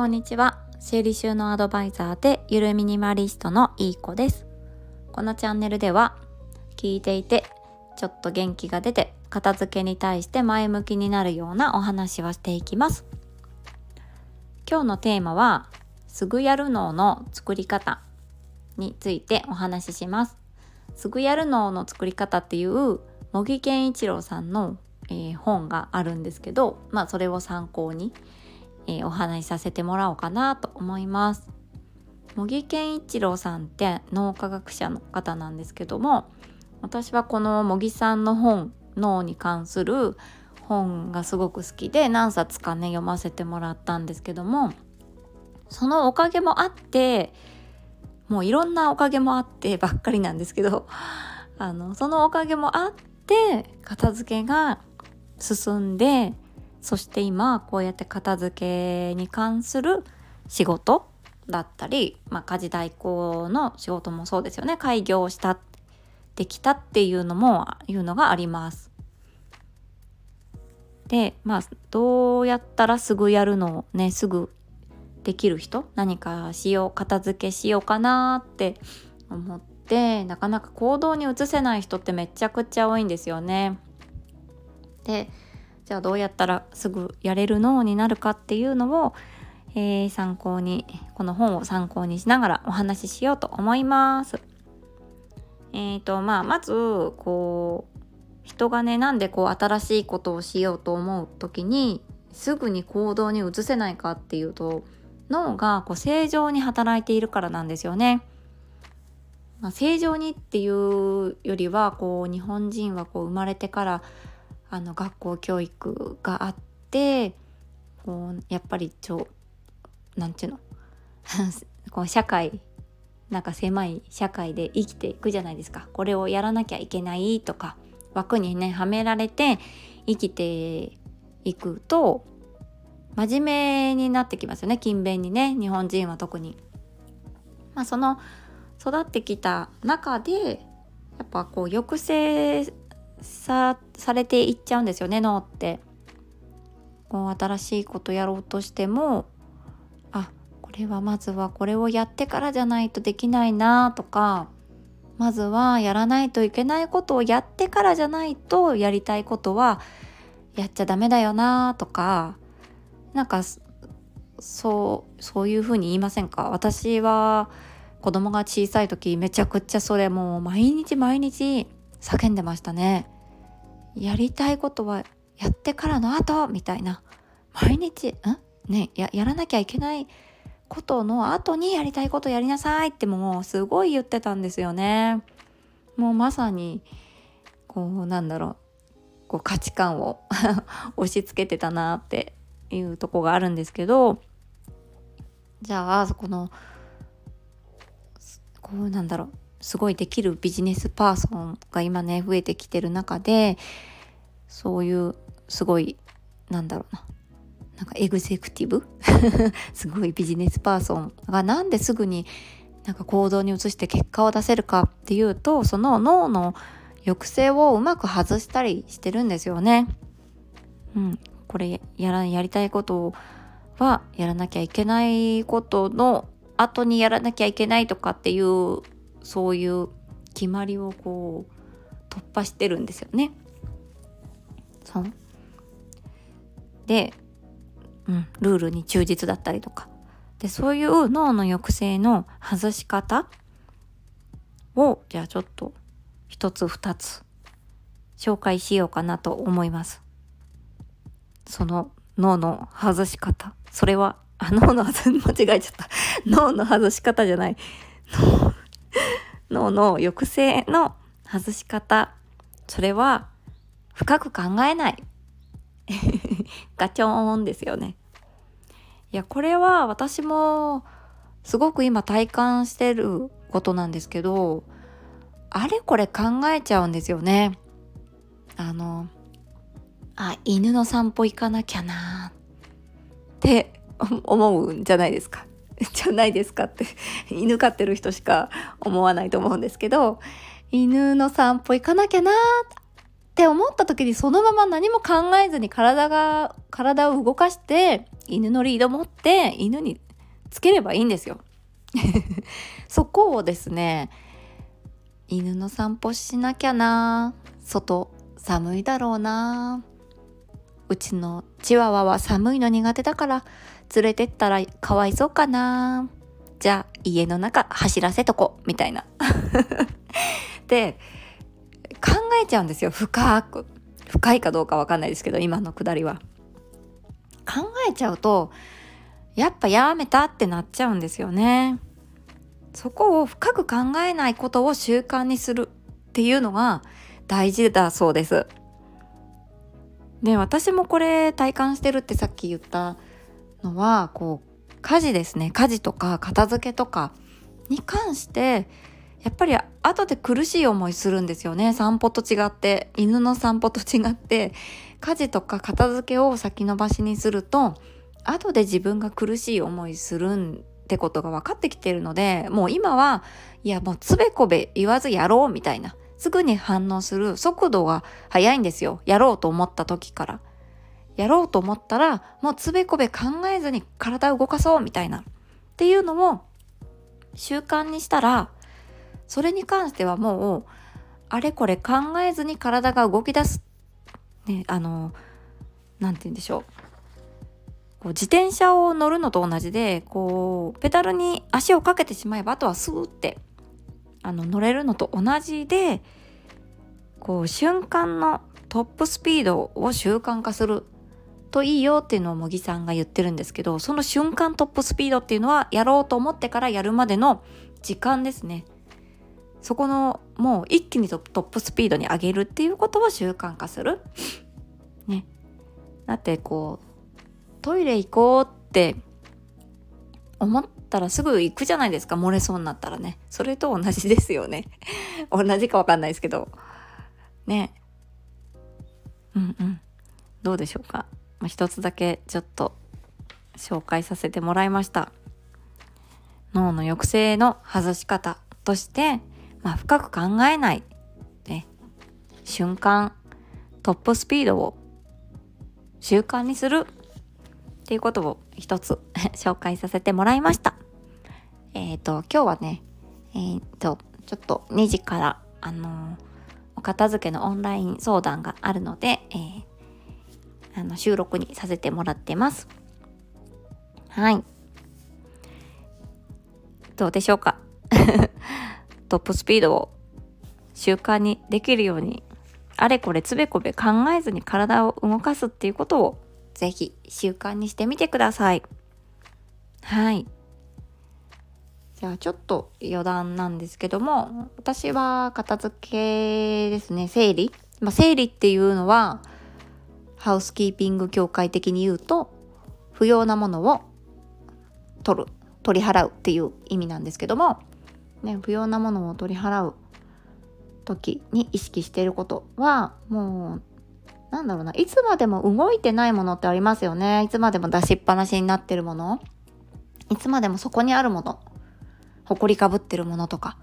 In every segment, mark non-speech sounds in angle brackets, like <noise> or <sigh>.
こんにちは。生理収納アドバイザーでゆるミニマリストのいい子です。このチャンネルでは聞いていてちょっと元気が出て片付けに対して前向きになるようなお話をしていきます。今日のテーマはすぐやる脳の作り方についてお話しします。すぐやる脳の作り方っていう茂木健一郎さんの、えー、本があるんですけどまあそれを参考にえー、お話しさせてもらおうかなと思います。茂木健一郎さんって脳科学者の方なんですけども私はこの茂木さんの本脳に関する本がすごく好きで何冊かね読ませてもらったんですけどもそのおかげもあってもういろんなおかげもあってばっかりなんですけどあのそのおかげもあって片付けが進んでそして今こうやって片付けに関する仕事だったり、まあ、家事代行の仕事もそうですよね開業したできたっていうのもいうのがあります。でまあどうやったらすぐやるのをねすぐできる人何かしよう片付けしようかなって思ってなかなか行動に移せない人ってめちゃくちゃ多いんですよね。でじゃあどうやったらすぐやれる脳になるかっていうのを、えー、参考にこの本を参考にしながらお話ししようと思います。えーとまあ、まずこう人がねなんでこう新しいことをしようと思う時にすぐに行動に移せないかっていうと脳がこう正常に働いているからなんですよね。まあ、正常にっていうよりはこう日本人はこう生まれてからあの学校教育があってこうやっぱりちょなんていうの？<laughs> こう社会なんか狭い社会で生きていくじゃないですか。これをやらなきゃいけないとか枠にねはめられて生きていくと真面目になってきますよね。勤勉にね。日本人は特に。まあ、その育ってきた中でやっぱこう抑制さされていっちゃうんですよね脳って。こう新しいことやろうとしてもあこれはまずはこれをやってからじゃないとできないなとかまずはやらないといけないことをやってからじゃないとやりたいことはやっちゃダメだよなとかなんかそうそういうふうに言いませんか？私は子供が小さい時めちゃくちゃそれもう毎日毎日叫んでましたね。やりたいことはやってからの後みたいな。毎日ん？ねややらなきゃいけないことの後にやりたいことやりなさいってもうすごい言ってたんですよね。もうまさにこうなんだろう。こう価値観を <laughs> 押し付けてたなっていうとこがあるんですけど。じゃあこのこうなんだろう。すごいできるビジネスパーソンが今ね増えてきてる中でそういうすごいなんだろうな。なんかエグゼクティブ？<laughs> すごいビジネスパーソンがなんですぐになんか行動に移して結果を出せるかっていうとその脳の抑制をうまく外したりしてるんですよね。うん、これやらやりたいことはやらなきゃいけないことの後にやらなきゃいけないとかっていうそういう決まりをこう突破してるんですよね。そう。で、うん、ルールに忠実だったりとか。でそういう脳の抑制の外し方をじゃあちょっと一つ二つ紹介しようかなと思います。その脳の外し方。それはあ脳の外 <laughs> 間違えちゃった。脳の外し方じゃない。脳の抑制の外し方。それは深く考えない。<laughs> ガチョーンですよね。いやこれは私もすごく今体感してることなんですけどあれこれ考えちゃうんですよね。あのあ犬の散歩行かなきゃなって思うんじゃないですか。<laughs> じゃないですかって犬飼ってる人しか思わないと思うんですけど犬の散歩行かなきゃなって思った時にそのまま何も考えずに体が体を動かして犬のリード持って犬につければいいんですよ。<laughs> そこをですね犬の散歩しなきゃな外寒いだろうなうちのチワワは寒いの苦手だから連れてったらかわいそうかな。じゃあ家の中走らせとこみたいな。<laughs> で考えちゃうんですよ。深く。深いかどうかわかんないですけど今のくだりは。考えちゃうとやっぱやめたってなっちゃうんですよね。そこを深く考えないことを習慣にするっていうのが大事だそうです。で私もこれ体感してるってさっき言ったのはこう家事ですね。家事とか片付けとかに関してやっぱり後で苦しい思いするんですよね。散歩と違って。犬の散歩と違って。家事とか片付けを先延ばしにすると後で自分が苦しい思いするんってことが分かってきてるのでもう今はいやもうつべこべ言わずやろうみたいな。すぐに反応する速度が速いんですよ。やろうと思った時から。やろうと思ったらもうつべこべ考えずに体を動かそうみたいな。っていうのを習慣にしたらそれに関してはもうあれこれ考えずに体が動き出すねあの何て言うんでしょう。こう自転車を乗るのと同じでこうペダルに足をかけてしまえばあとはスーってあの乗れるのと同じでこう瞬間のトップスピードを習慣化する。といいよっていうのを茂木さんが言ってるんですけどその瞬間トップスピードっていうのはやろうと思ってからやるまでの時間ですね。そこのもう一気にトップスピードに上げるっていうことを習慣化する。ね。だってこうトイレ行こうって思ったらすぐ行くじゃないですか。漏れそうになったらね。それと同じですよね。<laughs> 同じかわかんないですけど。ね。うんうん。どうでしょうか？まあ、一つだけちょっと紹介させてもらいました。脳の抑制の外し方として、まあ、深く考えない、ね、瞬間トップスピードを習慣にするっていうことを一つ <laughs> 紹介させてもらいました。えっ、ー、と今日はねえっ、ー、とちょっと2時からあのー、お片付けのオンライン相談があるので、えーあの収録にさせてもらってます。はい。どうでしょうか？<laughs> トップスピードを習慣にできるようにあれこれつべこべ考えずに体を動かすっていうことをぜひ習慣にしてみてください。はい。じゃあちょっと余談なんですけども私は片付けですね整理、まあ、整理っていうのはハウスキーピング協会的に言うと不要なものを取る取り払うっていう意味なんですけども、ね、不要なものを取り払う時に意識していることはもうなんだろうないつまでも動いてないものってありますよね。いつまでも出しっぱなしになってるもの。いつまでもそこにあるもの。埃かぶってるものとか。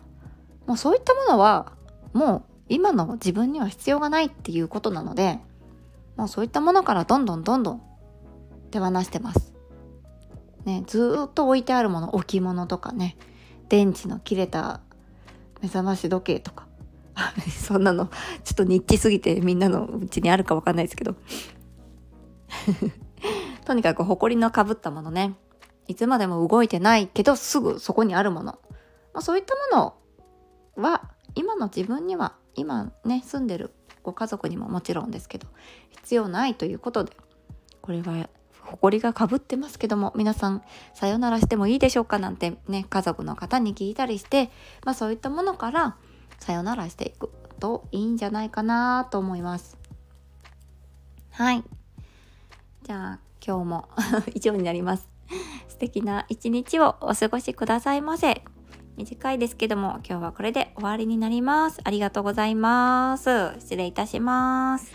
もうそういったものはもう今の自分には必要がないっていうことなのでもうそういったものからどんどんどんどん手放してます。ね、ずっと置いてあるもの置物とかね電池の切れた目覚まし時計とか。<laughs> そんなのちょっとニッチすぎてみんなのうちにあるかわかんないですけど。<laughs> とにかく埃のかぶったものね。いつまでも動いてないけどすぐそこにあるもの、まあ、そういったものは今の自分には今ね住んでるご家族にももちろんですけど必要ないということでこれは埃がかぶってますけども皆さんさよならしてもいいでしょうか？なんてね家族の方に聞いたりして、まあ、そういったものからさよならしていくといいんじゃないかなと思います。はいじゃあ今日も <laughs> 以上になります。素敵な一日をお過ごしくださいませ。短いですけども今日はこれで終わりになります。ありがとうございます。失礼いたします。